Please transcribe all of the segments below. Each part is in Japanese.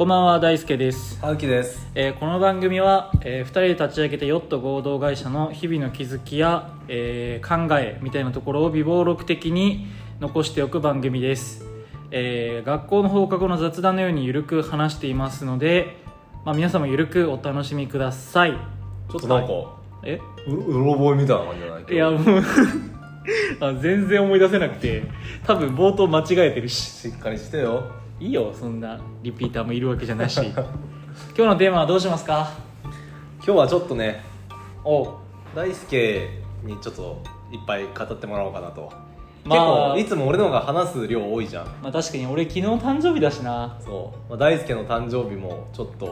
こんばんは大輔です、青木です。えーこの番組は、え2人で立ち上げたヨット合同会社の日々の気づきや、えー考えみたいなところを微暴録的に残しておく番組です、えー学校の放課後の雑談のようにゆるく話していますので、まあ、皆様ゆるくお楽しみください。ちょっとなんか、え？ううろ覚えみたいな感じじゃない？いやもう あ全然思い出せなくて多分冒頭間違えてるし。しっかりしてよいいよそんなリピーターもいるわけじゃないし。今日のテーマはどうしますか？今日はちょっとねお。う大輔にちょっといっぱい語ってもらおうかなと、まあ。結構いつも俺の方が話す量多いじゃん。まあ確かに俺昨日誕生日だしな。そう、まあ、大輔の誕生日もちょっと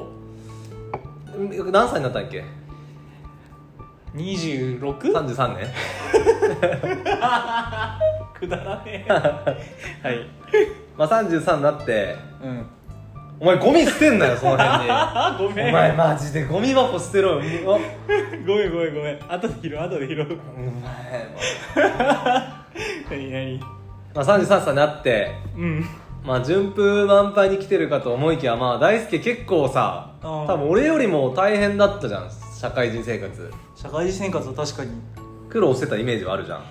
ん何歳になったんっけ？26? 33年くだらねえ。はいまあ33になってうん。お前ゴミ捨てんなよその辺に。あ ごめん。お前マジでゴミ箱捨てろよ。ごめんごめんごめん。後で拾う後で拾う。お前。も何？何う、まあ、33歳になってうん。まあ順風満帆に来てるかと思いきやまあ大輔結構さうん多分俺よりも大変だったじゃん社会人生活。社会人生活は確かに。苦労してたイメージはあるじゃん。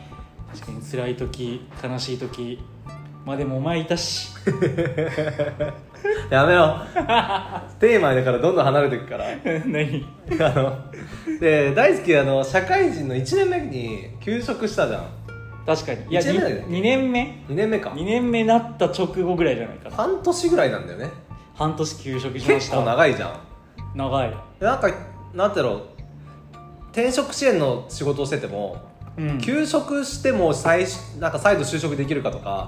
確かに辛い時悲しい時まあでもお前いたし。やめようテーマだからどんどん離れていくから。何？あので大輔あの社会人の1年目に休職したじゃん。確かに。いや一年目だよね。2, 年目？2年目か。2年目なった直後ぐらいじゃないかな半年ぐらいなんだよね。半年休職しまし結た構長いじゃん。長い。でなんかなんていう。の転職支援の仕事をしてても、うん。休職しても再なんか再度就職できるかとか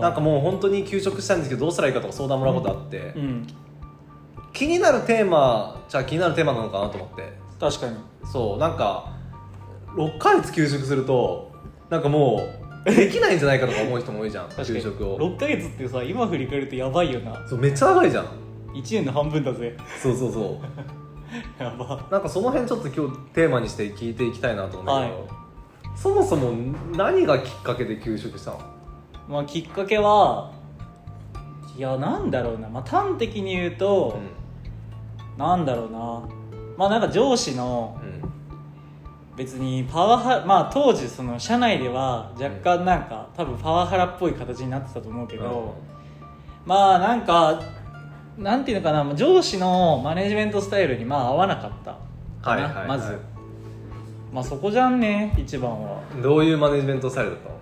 なんかもう本当に休職したいんですけどどうしたらいいかとか相談もらうことあって、うん。気になるテーマじゃあ気になるテーマなのかなと思って。確かに。そうなんか6ヶ月休職するとなんかもうできないんじゃないかとか思う人も多いじゃん確かに。休職を。6ヶ月ってさ今振り返るとやばいよな。そうめっちゃ長いじゃん。1年の半分だぜ。そうそうそう。やば。なんかその辺ちょっと今日テーマにして聞いていきたいなと思うんだけど、はいそもそも何がきっかけで休職したの？まあきっかけはいやなんだろうな、まあ、端的に言うと、なんだろうな。まあなんか上司のうん。別にパワハラまあ当時その社内では若干なんか多分パワハラっぽい形になってたと思うけど、まあなんかなんていうのかな。上司のマネジメントスタイルにまあ合わなかったかな、はいはいはい。まずまあそこじゃんね一番は。うんどういうマネジメントスタイルだったの？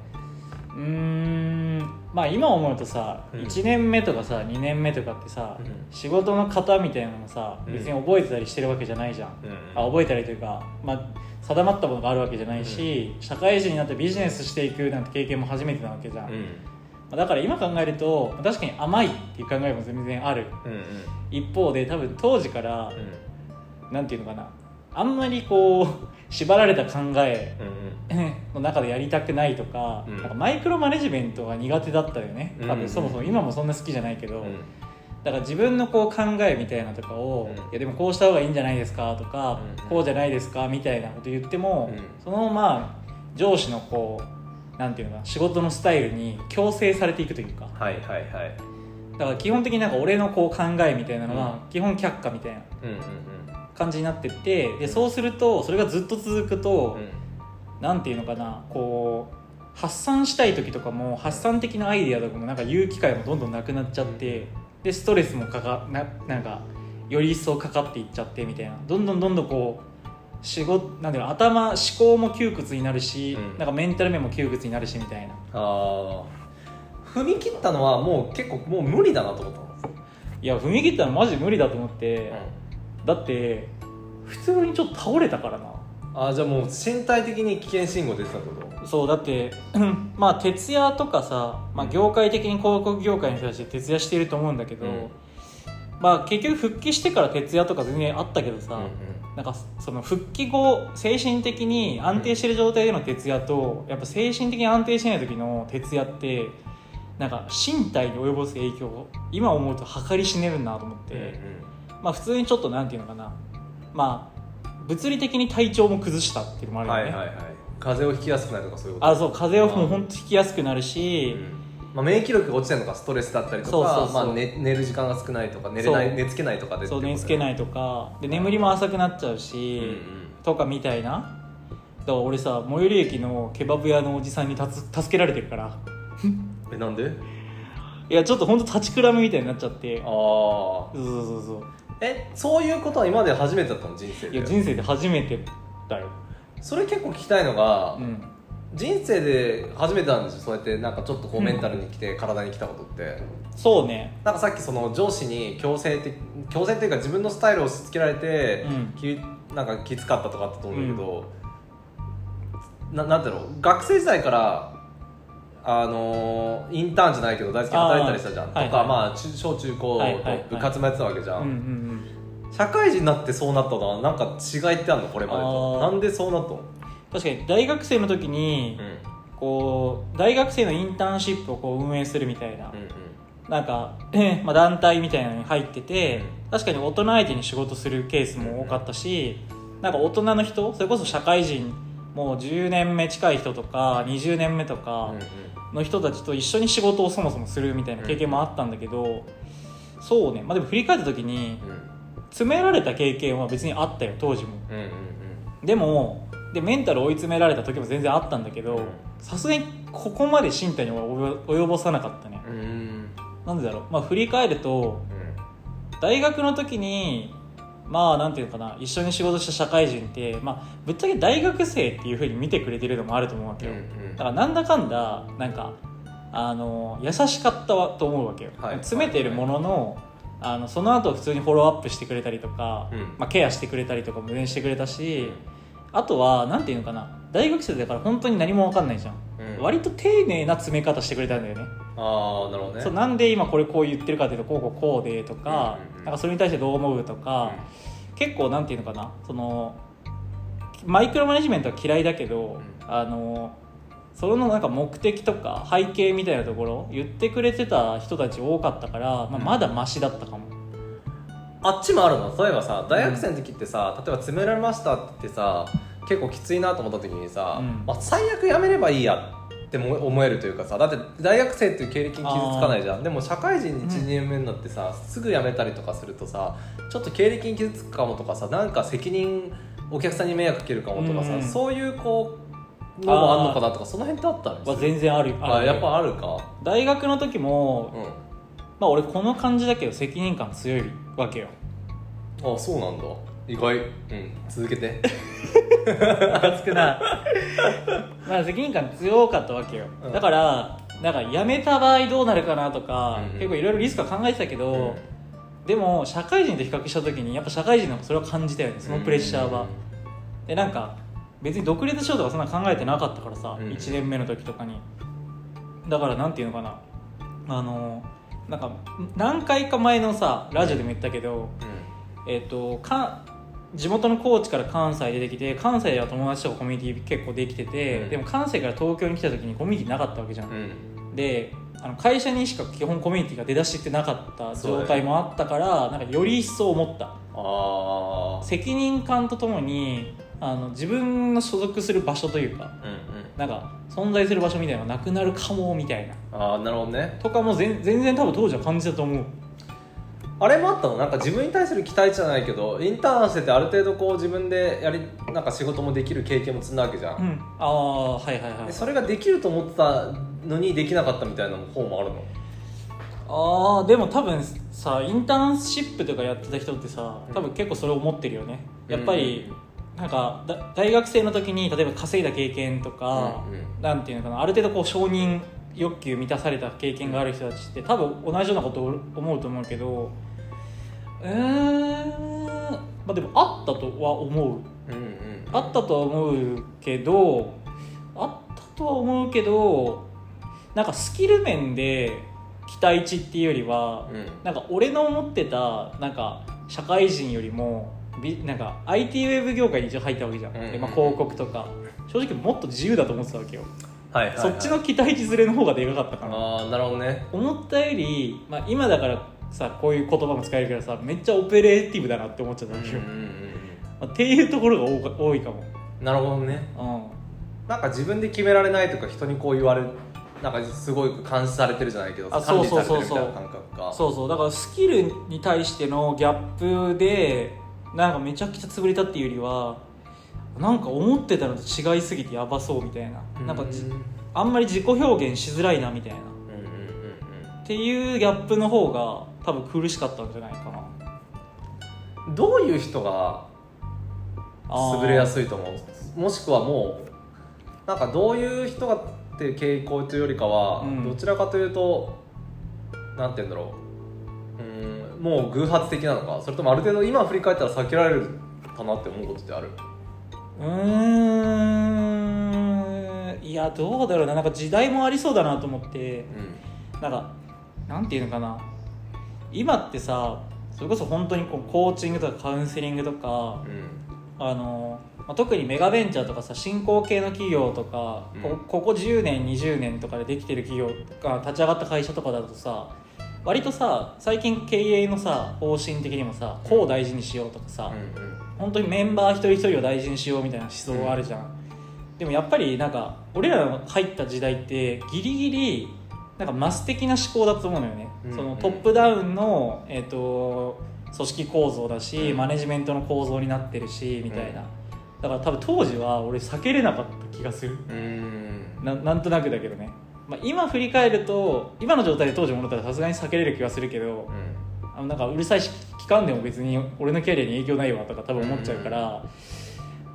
うーん。まあ今思うとさ、うん。1年目とかさ2年目とかってさ、うん。仕事の型みたいなのさうん。別に覚えてたりしてるわけじゃないじゃん、うん。あ覚えたりというか、まあ、定まったものがあるわけじゃないし、社会人になってビジネスしていくなんて経験も初めてなわけじゃん、まうん。あだから今考えると確かに甘いっていう考えも全然ある。うんうん。一方で多分当時からうん。なんていうのかなあんまりこう縛られた考えうんうん。の中でやりたくないとか,、うん。なんかマイクロマネジメントが苦手だったよね。多うん。うん分そもそも。今もそんな好きじゃないけど、うん。だから自分のこう考えみたいなとかを、うん。いやでもこうした方がいいんじゃないですかとか、うん。こうじゃないですかみたいなこと言っても、うん。そのまあ上司のこうなんていうのかな仕事のスタイルに強制されていくというか。はいはいはい。だから基本的になんか俺のこう考えみたいなのは基本却下みたいな。うんうん感じになってってでそうするとそれがずっと続くと、うん。うんなんていうのかなこう発散したい時とかも発散的なアイデアとかもなんか言う機会もどんどんなくなっちゃってでストレスもかかななんかより一層かかっていっちゃってみたいな。どんどんどんどんこう仕事なんていうの頭思考も窮屈になるし、うん。なんかメンタル面も窮屈になるしみたいな。ああ踏み切ったのはもう結構もう無理だなと思ったの？いや踏み切ったのマジ無理だと思って、だって普通にちょっと倒れたからな。ああじゃあもう身体的に危険信号出てたってこと？そうだってうん まあ徹夜とかさ、まあ、業界的に広告業界の人たち徹夜していると思うんだけど、うん。まあ結局復帰してから徹夜とか全然あったけどさ、なんかその復帰後精神的に安定してる状態での徹夜とやっぱ精神的に安定してない時の徹夜ってなんか身体に及ぼす影響今思うと計り知れるなと思って、まあ普通にちょっとなんていうのかな。まあ物理的に体調も崩したっていうのもあるよね、はいはいはい。風邪をひきやすくなるとかそういうこと？あそう風邪をもう本当ひきやすくなるし、まあ、免疫力が落ちてるのかストレスだったりとかそうそうそう。まあ、寝寝る時間が少ないとか寝れない寝つけないとかでそう寝つけないいとか。で眠りも浅くなっちゃうし、うんうんとかみたいな。だから俺さ最寄り駅のケバブ屋のおじさんにたつ助けられてるから。えなんで？いやちょっと本当立ちくらみみたいになっちゃって。ああそうそうそうそうえそういうことは今まで初めてだったの人生いやで人生で初めてだよ。それ結構聞きたいのが、うん。人生で初めてなんですよそうやってなんかちょっとこうメンタルに来て、体に来たことって。そうね。なんかさっきその上司に強制的強制っていうか自分のスタイルを押し付けられて、うん。きなんかきつかったとかあったと思うんだけど、ななんていうの？学生時代からあのーインターンじゃないけど大好きに働いたりしたじゃん。とか、はいはい。まあ中小中高と部活もやってたわけじゃん、うんうん社会人になってそうなったのはなんか違いってあるの？これまでと。なんでそうなったの、うん確かに大学生の時に、こう大学生のインターンシップをこう運営するみたいな、うんうん。なんか、えまあ、団体みたいなのに入ってて確かに大人相手に仕事するケースも多かったしなんか大人の人それこそ社会人もう10年目近い人とか20年目とかの人たちと一緒に仕事をそもそもするみたいな経験もあったんだけど、そうね、まあ、でも振り返った時にうんうん詰められた経験は別にあったよ当時も。うんうんでもでメンタル追い詰められた時も全然あったんだけどさすがにここまで身体には及ぼさなかったね。うん。うんなんでだろう。まあ振り返ると大学の時にまあなんていうのかな一緒に仕事した社会人って、まあ、ぶっちゃけ大学生っていうふうに見てくれてるのもあると思うわけよ、うんうん。だからなんだかんだなんかあの優しかったわと思うわけよ、はい。詰めてるもののあのその後普通にフォローアップしてくれたりとか、うん。まあ、ケアしてくれたりとかも全然してくれたし、あとはなんていうのかな大学生だから本当に何も分かんないじゃん、うん。割と丁寧な詰め方してくれたんだよねああなるほどね。そうなんで今これこう言ってるかっていうとこうこうこうでとか,、うんうんうん。なんかそれに対してどう思うとか、結構なんていうのかなそのマイクロマネジメントは嫌いだけど、あのそれのなんか目的とか背景みたいなところ言ってくれてた人たち多かったから、まあ、まだマシだったかも、あっちもあるの？例えばさ大学生の時ってさ、例えば詰められましたって言ってさ結構きついなと思った時にさ、うん。まあ、最悪やめればいいやっても思えるというかさだって大学生っていう経歴に傷つかないじゃん。でも社会人うん12年目になってさ、すぐ辞めたりとかするとさちょっと経歴に傷つくかもとかさなんか責任お客さんに迷惑かけるかもとかさ、うん。そういうこうのもあんのかなとかその辺ってあったんですは全然あるあるやっぱあるか？大学の時も、うん。まあ俺この感じだけど責任感強いわけよ。あそうなんだ。意外。うん。続けて ムカつくな。まあ責任感強かったわけよ、うん。だからなんか辞めた場合どうなるかなとか、うんうん。結構いろいろリスクは考えてたけど、でも社会人と比較した時にやっぱ社会人の方がそれは感じたよねそのプレッシャーは、でなんか別に独立しようとかそんな考えてなかったからさ、うん。うん1年目の時とかに。だからなんていうのかな。あのなんか何回か前のさラジオでも言ったけど、えっ、とか地元の高知から関西出てきて関西では友達とかコミュニティ結構できてて、うん。でも関西から東京に来た時にコミュニティなかったわけじゃん、うん。うんであの会社にしか基本コミュニティが出だしってなかった状態もあったから、なんかより一層思った。ああ責任感とともにあの自分の所属する場所というかうんうん。なんか存在する場所みたいなのがなくなるかもみたいな。ああなるほどね。とかも全全然多分当時は感じたと思うあれもあったの？なんか自分に対する期待値じゃないけどインターンしててある程度こう自分でやりなんか仕事もできる経験も積んだわけじゃん、うん。ああはいはいはい。でそれができると思ってたのにできなかったみたいな方もあるの？ああでも多分さインターンシップとかやってた人ってさ多分結構それ思ってるよね。やっぱりなんかだ大学生の時に例えば稼いだ経験とか、うんうん。なんていうのかなある程度こう承認欲求満たされた経験がある人たちって多分同じようなことを思うと思うけどえー、まあでもあったとは思う。うんうん。あったとは思うけどあったとは思うけどなんかスキル面で期待値っていうよりは、うん。なんか俺の思ってたなんか社会人よりもビなんか IT ウェブ業界に一応入ったわけじゃん、うんうんうん。でまあ、広告とか。正直もっと自由だと思ってたわけよ、はいはい、はい、そっちの期待値ずれの方がでかかったかな。ああなるほどね。思ったより、まあ、今だからさこういう言葉も使えるけどさめっちゃオペレーティブだなって思っちゃったんうんうんまあ、っていうところが多いかも。うんなるほどね。うん。なんか自分で決められないとか人にこう言われなんかすごい監視されてるじゃないけどあ管理されてそうそう。そうそうるみたいな感覚が。そうそう。だからスキルに対してのギャップでなんかめちゃくちゃ潰れたっていうよりはなんか思ってたのと違いすぎてやばそうみたいな。なんかじうんあんまり自己表現しづらいなみたいな。っていうギャップの方が多分苦しかったんじゃないかな。うんどういう人があー。優れやすいと思う？もしくはもうなんかどういう人がっていう傾向というよりかは、うん。どちらかというとなんて言うんだろう。うんもう偶発的なのか。それともある程度今振り返ったら避けられるかなって思うことってある？うーん。いやどうだろうな。なんか時代もありそうだなと思って。うん。なんかなんていうのかな今ってさそれこそ本当にこうコーチングとかカウンセリングとかうん。あの、まあ、特にメガベンチャーとかさ新興系の企業とか、うん。こここ10年20年とかでできてる企業とか立ち上がった会社とかだとさ割とさ最近経営のさ方針的にもさこう大事にしようとかさ、うん。本当にメンバー一人一人を大事にしようみたいな思想あるじゃん、でもやっぱりなんか俺らの入った時代ってギリギリなんかマス的な思考だと思うのよね、うん。そのトップダウンの、えー、と組織構造だし、うんマネジメントの構造になってるしみたいな、だから多分当時は俺避けれなかった気がする。うん。うんななんとなくだけどね、まあ、今振り返ると今の状態で当時戻ったらさすがに避けれる気がするけど、あのなんかうるさいし聞かんでも別に俺のキャリアに影響ないわとか多分思っちゃうから、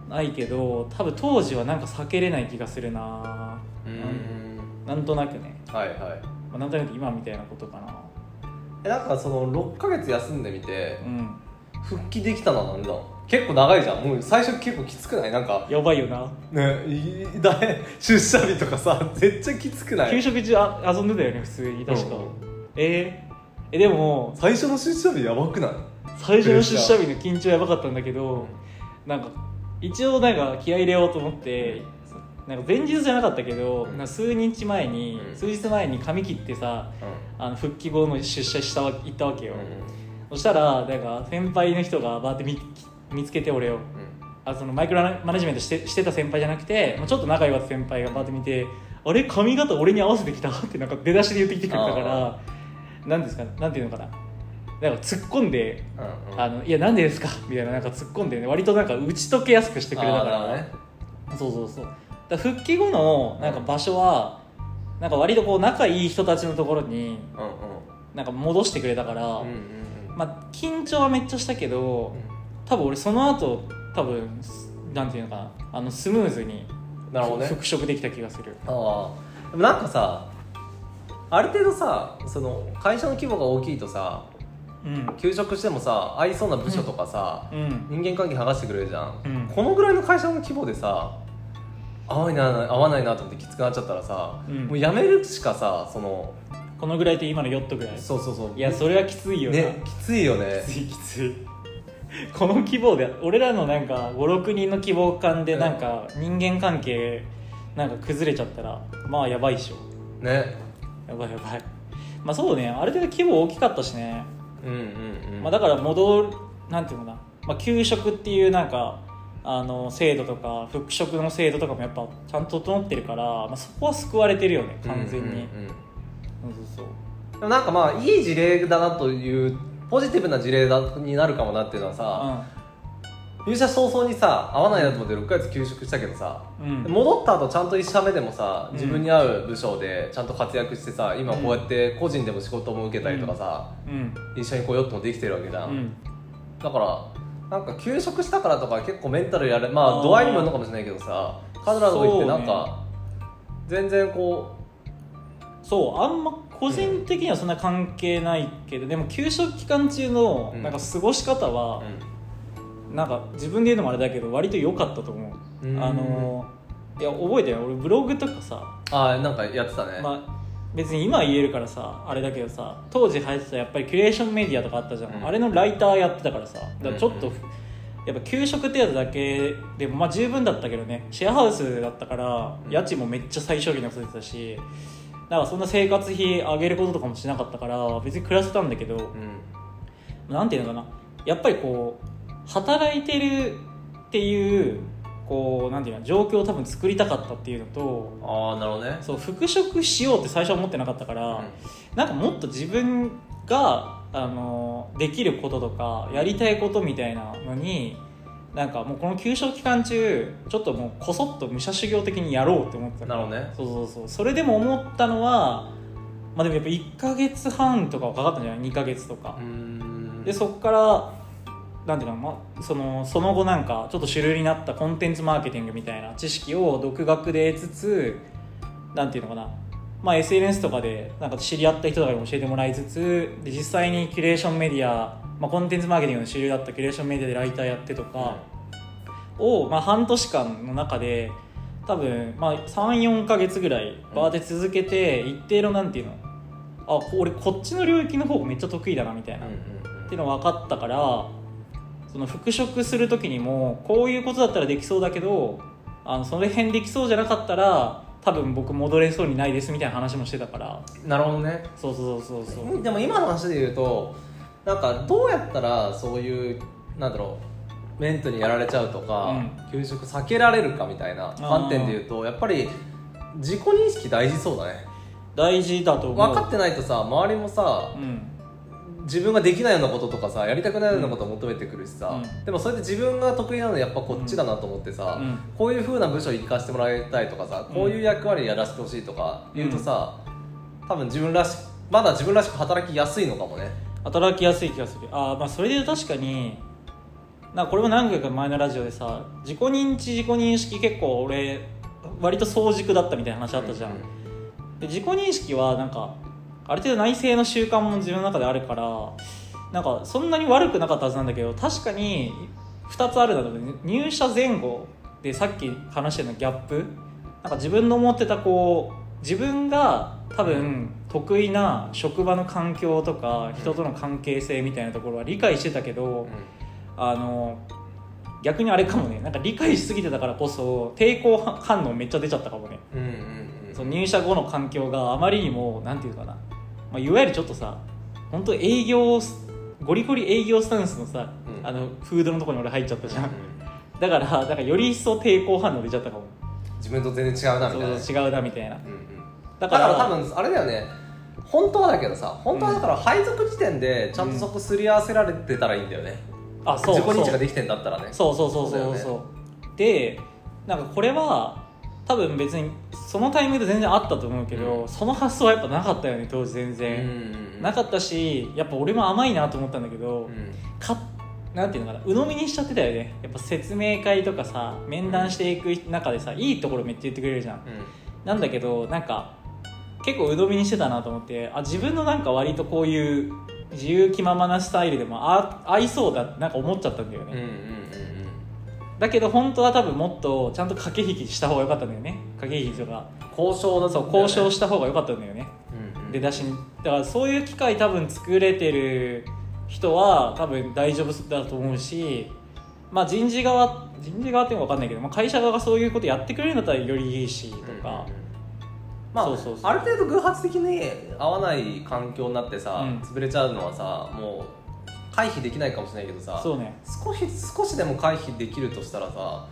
ないけど多分当時はなんか避けれない気がするな。うんなんとなくね、はいはい。まあ、なんとなく今みたいなことかな。えなんかその6ヶ月休んでみてうん。復帰できたのはなんだ？結構長いじゃん。もう最初結構きつくない？なんかやばいよな。ねいだい出社日とかさ絶対きつくない？給食中あ遊んでたよね普通に確か、うんえー？えでも最初の出社日やばくない？最初の出社日の緊張やばかったんだけど、なんか一応なんか気合い入れようと思ってなんか前日じゃなかったけど、うん。数日前に、うん。数日前に髪切ってさあの復帰後の出社したわ行ったわけよ、うそしたらなんか先輩の人がバーって見見つけて俺を。ん。あそのマイクロマネジメントしてしてた先輩じゃなくてもうちょっと仲良かった先輩がバーって見て「あれ？髪型俺に合わせてきた? 」ってなんか出だしで言ってきてくれたからなんですか？なんていうのかな？なんか突っ込んでうんうん。あのいやなんでですか？みたいななんか突っ込んでね割となんか打ち解けやすくしてくれたから。ね。そうそうそう復帰後のなんか場所はなんか割とこう仲いい人たちのところになんか戻してくれたから、まあ緊張はめっちゃしたけど多分俺その後多分なんていうのかなあのスムーズになるほどね。復職できた気がする。ああでもなんかさある程度さその会社の規模が大きいとさうん。休職してもさ合いそうな部署とかさ、うん。人間関係剥がしてくれるじゃん、うん。このぐらいの会社の規模でさ合わないな合わないなと思ってきつくなっちゃったらさ、うん。もう辞めるしかさそのこのぐらいって今のヨットぐらいそうそうそう。いやそれはきついよな、ねきついよね。きついきつい。この規模で俺らのなんか56人の規模感でなんか人間関係なんか崩れちゃったらまあやばいっしょ。ね。やばいやばい。まあそうねある程度規模大きかったしね、うんうんうん。まあ、だから戻るなんていうのかな、まあ、給食っていうなんかあの制度とか復職の制度とかもやっぱちゃんと整ってるから、まあ、そこは救われてるよね完全に、うんうんうんそうそうでもなんかまあいい事例だなというポジティブな事例だになるかもなっていうのはそうさ、入社早々にさ合わないなと思って6ヶ月休職したけどさ、うん、うん、戻った後ちゃんと1社目でもさうん。自分に合う部署でちゃんと活躍してさ今こうやって個人でも仕事も受けたりとかさ、うん。一緒にこうヨットもできてるわけじゃん、うん。だからなんか休職したからとか結構メンタルやれまあ度合いにもよるのかもしれないけどさ彼らのとってなんか、全然こそうあんま個人的にはそんな関係ないけど、でも給食期間中のうん。なんか過ごし方う、はう、ん。なんか自分で言うのもあれだけど割と良かったと思う、うん。あのいや覚えてない俺ブログとかさ、ああなんかやってたね、まあ、別に今は言えるからさあれだけどさ当時流行ってたやっぱりキュレーションメディアとかあったじゃん、うん。あれのライターやってたからさ。だからちょっと、うんやっぱ給食程度だけでもまあ十分だったけどね。シェアハウスだったからうん。家賃もめっちゃ最小限に抑えてたしだからそんな生活費上げることとかもしなかったから別に暮らせたんだけどうん。なんていうのかな。やっぱりこう働いてるっていうこうなんていうの状況を多分作りたかったっていうのとああなるほどね。そう復職しようって最初は思ってなかったから、なんかもっと自分があのできることとかやりたいことみたいなのになんかもうこの休職期間中ちょっともうこそっと武者修行的にやろうって思ってた。なるほどね。そうそうそう。それでも思ったのはまあでもやっぱ1か月半とかはかかったんじゃない？2か月とか。う、ん。でそこからなんていうの、まあ、そのその後なんかちょっと主流になったコンテンツマーケティングみたいな知識を独学で得つつなんていうのかな、まあ、SNS とかでなんか知り合った人とかに教えてもらいつつで実際にキュレーションメディア、まあ、コンテンツマーケティングの主流だったキュレーションメディアでライターやってとかを、まあ、半年間の中で多分、まあ、34か月ぐらいバーで続けて一定のなんていうのあ俺こっちの領域の方がめっちゃ得意だなみたいな。っていうのが分かったからその復職する時にもこういうことだったらできそうだけどあのその辺できそうじゃなかったら多分僕戻れそうにないですみたいな話もしてたから。なるほどね。そうそうそうそうでも今の話で言うとなんかどうやったらそういうなんだろうメントにやられちゃうとか、うん。休職避けられるかみたいな観点で言うとやっぱり自己認識大事そうだね。大事だと思う。分かってないとさ周りもさうん自分ができないようなこととかさやりたくないようなことを求めてくるしさ、うん。でもそれで自分が得意なのやっぱこっちだなと思ってさ、うん。こういう風な部署に行かせてもらいたいとかさこういう役割やらせてほしいとか言うとさ、多分自分らしまだ自分らしく働きやすいのかもね。働きやすい気がする。あーまあそれで確かになこれも何回か前のラジオでさ自己認知自己認識結構俺割と早熟だったみたいな話あったじゃん、で自己認識はなんかある程度内政の習慣も自分の中であるからなんかそんなに悪くなかったはずなんだけど確かに2つあるなと思う。入社前後でさっき話してたギャップ。なんか自分の思ってたこう自分が多分得意な職場の環境とか人との関係性みたいなところは理解してたけど、あの逆にあれかもね。なんか理解しすぎてたからこそ抵抗反応めっちゃ出ちゃったかもね。その入社後の環境があまりにもなんていうかな、まあ、いわゆるちょっとさ本当営業ゴリゴリ営業スタンスのさ、うん。あのフードのところに俺入っちゃったじゃん、だからだからより一層抵抗反応出ちゃったかも。自分と全然違うなみたいな。そう違うなみたいな。うんうん。だからら多分あれだよね。本当はだけどさ本当はだから配属時点でちゃんとそこすり合わせられてたらいいんだよね、あそう自己認知ができてんだったらね。そうそうそうそうそう。そうだよでなんかこれは多分別にそのタイミングで全然あったと思うけど、うん。その発想はやっぱなかったよね当時全うん然、うん。なかったしやっぱ俺も甘いなと思ったんだけど、うん。かなんていうのかな鵜呑みにしちゃってたよね。やっぱ説明会とかさ面談していく中でさいいところめっちゃ言ってくれるじゃん。なんだけどなんか結構鵜呑みにしてたなと思ってあ自分のなんか割とこういう自由気ままなスタイルでもあ合いそうだってなんか思っちゃったんだよね、うんうんうんだけど本当は多分もっとちゃんと駆け引きした方が良かったんだよね。駆け引きとかうん交渉だそう交渉した方が良かったんだよね。うんうん。出だしにだからそういう機会多分作れてる人は多分大丈夫だと思うしまあ人事側人事側っていうのか分かんないけど、まあ、会社側がそういうことやってくれるんだったらよりいいしとか、まあそうそうそう。ある程度偶発的に合わない環境になってさ、うん。潰れちゃうのはさもう回避できないかもしれないけどさそうね。少し少しでも回避できるとしたらさ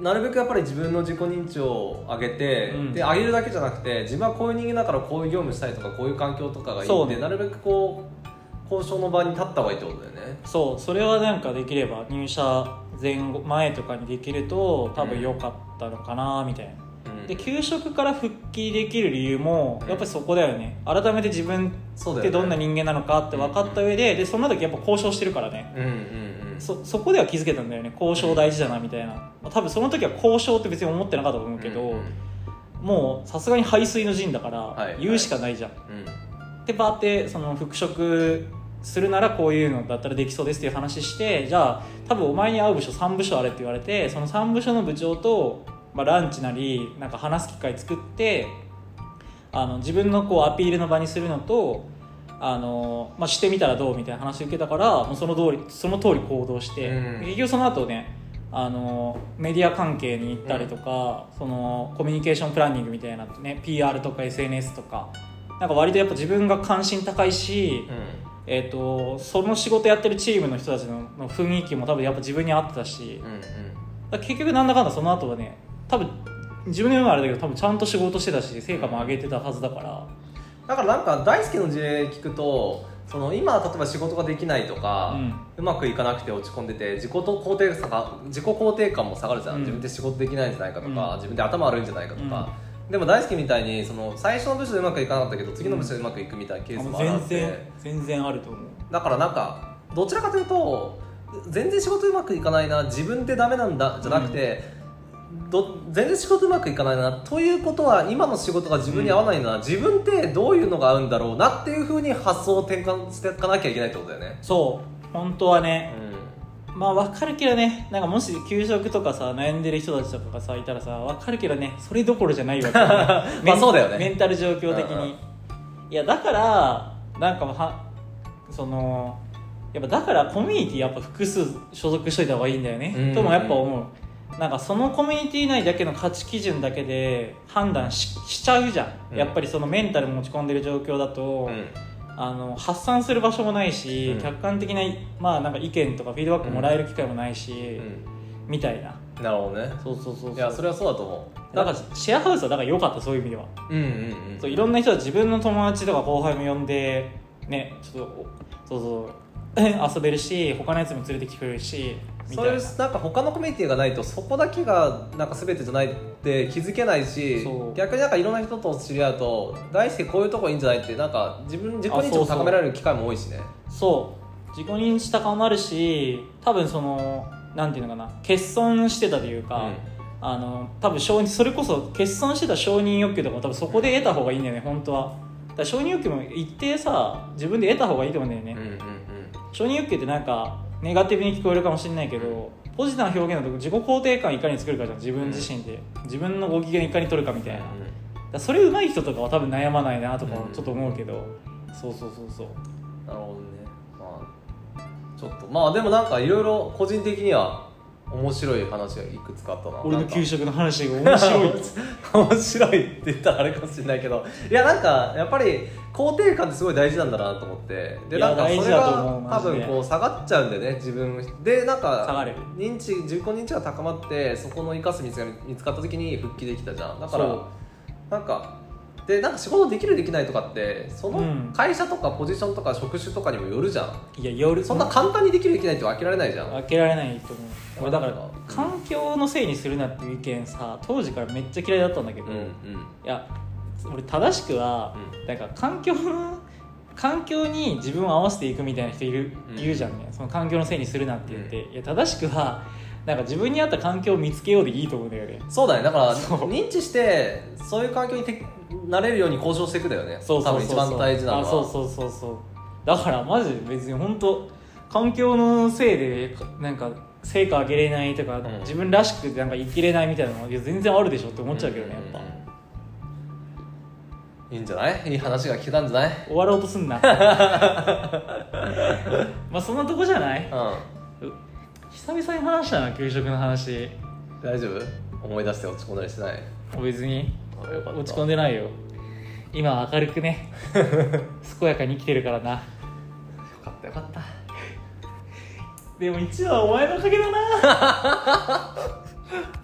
なるべくやっぱり自分の自己認知を上げて、うん。で上げるだけじゃなくて自分はこういう人間だからこういう業務したいとかこういう環境とかがいいんでなるべくこう交渉の場に立った方がいいってことだよね。そう。それはなんかできれば入社前後前とかにできると多分良かったのかなみたいな、うんで給食から復帰できる理由もやっぱりそこだよね。改めて自分ってどんな人間なのかって分かった上ででその時やっぱ交渉してるからね。うんうんうん。そそこでは気づけたんだよね。交渉大事だなみたいな、まあ多分その時は交渉って別に思ってなかったと思うけど、うんうんもうさすがに排水の陣だからはい言うしかないじゃん、うん。でバーってその復職するならこういうのだったらできそうですっていう話してじゃあ多分お前に合う部署3部署あれって言われてその3部署の部長と、まあ、ランチなりなんか話す機会作ってあの自分のこうアピールの場にするのとあの、まあ、してみたらどうみたいな話を受けたからもうその通りその通り行動して、うん。結局その後ねあのメディア関係に行ったりとか、そのコミュニケーションプランニングみたいなね PR とか SNS とかなんか割とやっぱ自分が関心高いし、えー、とその仕事やってるチームの人たちのの雰囲気も多分やっぱ自分に合ってたしうんうん。結局なんだかんだその後はね多分自分で言うのはあれだけど多分ちゃんと仕事してたし成果も上げてたはずだから。だからなんか大好きの事例聞くとその今例えば仕事ができないとか、うまくいかなくて落ち込んでて自己肯定感が自己肯定感も下がるじゃん、うん。自分で仕事できないんじゃないかとか、うん。自分で頭悪いんじゃないかとか、でも大好きみたいにその最初の部署でうまくいかなかったけど次の部署でうまくいくみたいなケースもあるあって、全然全然あると思う。だからなんかどちらかというと全然仕事うまくいかないな自分でダメなんだじゃなくて、ど全然仕事うまくいかないなということは今の仕事が自分に合わないな、自分ってどういうのが合うんだろうなっていうふうに発想を転換していかなきゃいけないってことだよね、そう。本当はね。まあ分かるけどねなんかもし給食とかさ悩んでる人たちとかがさいたらさ分かるけどねそれどころじゃないわけよね。メンそうだよね。メンタル状況的に、いやだからなんかはそのやっぱだからコミュニティやっぱ複数所属しといた方がいいんだよね、うん。ともやっぱ思うなんかそのコミュニティ内だけの価値基準だけで判断ししちゃうじゃん、うん。やっぱりそのメンタル持ち込んでる状況だと、うん。あの発散する場所もないし、うん。客観的な,、まあ、なんか意見とかフィードバックもらえる機会もないし、うみたいな。なるほどね。そうそうそうそう。いやそれはそうだと思う。だからシェアハウスはだから良かったそういう意味では、うんうんうんそういろんな人は自分の友達とか後輩も呼んでねちょっとそうそう 遊べるし他のやつも連れてきてくれるしみたそういうなんか他のコミュニティがないとそこだけがなんか全てじゃないって気づけないし逆になんかいろんな人と知り合うと大輔こういうとこいいんじゃないってなんか自分自己認知あそうそうも高められる機会も多いしね。そう。自己認知高まるし多分そのなんていうのかな欠損してたというか、あの多分承認それこそ欠損してた承認欲求とかも多分そこで得た方がいいんだよね本当は。だ承認欲求も一定さ自分で得た方がいいと思うんだよね、うんうんうん。承認欲求ってなんかネガティブに聞こえるかもしれないけどポジティブな表現だと自己肯定感いかに作るかじゃん。自分自身で、自分のご機嫌いかに取るかみたいな、だそれ上手い人とかは多分悩まないなとかうん。ちょっと思うけど、そうそうそうそう。なるほどね。まあちょっと。まあでもなんかいろいろ個人的には面白い話がいくつかあったな。俺の給食の話が面白い面白いって言ったらあれかもしれないけど。いやなんかやっぱり肯定感ってすごい大事なんだなと思って。でなんかそれが多分こう下がっちゃうんでね自分。でなんか認知自己認知が高まってそこの生かす道が見つかった時に復帰できたじゃん。だからなんかでなんか仕事できるできないとかってそのうん。会社とかポジションとか職種とかにもよるじゃん、いや夜そんな簡単にできるできないって分けられないじゃん。開けられないと思う。俺だから環境のせいにするなっていう意見さ当時からめっちゃ嫌いだったんだけど、いうんうん。や俺正しくは、うなんか環境の環境に自分を合わせていくみたいな人いる、うん。言うじゃんね。その環境のせいにするなって言って、いや正しくはなんか自分に合った環境を見つけようでいいと思うんだよね。そうだね。だから認知してそういう環境にてなれるように交渉していくだよね。そうそうそうそう。多分一番大事なのは。あそうそうそうそう。だからマジで別に本当環境のせいでなんか成果上げれないとか、ん。自分らしくなんか生きれないみたいなのはいや全然あるでしょって思っちゃうけどね、やっぱ。いいんじゃない？いい話が聞けたんじゃない？終わろうとすんな。まあそんなとこじゃない？うん久々に話したな給食の話。大丈夫？思い出して落ち込んだりしてない？別に落ち込んでないよ。今は明るくね。健やかに生きてるからな。よかったよかった。でも一番はお前のおかげだな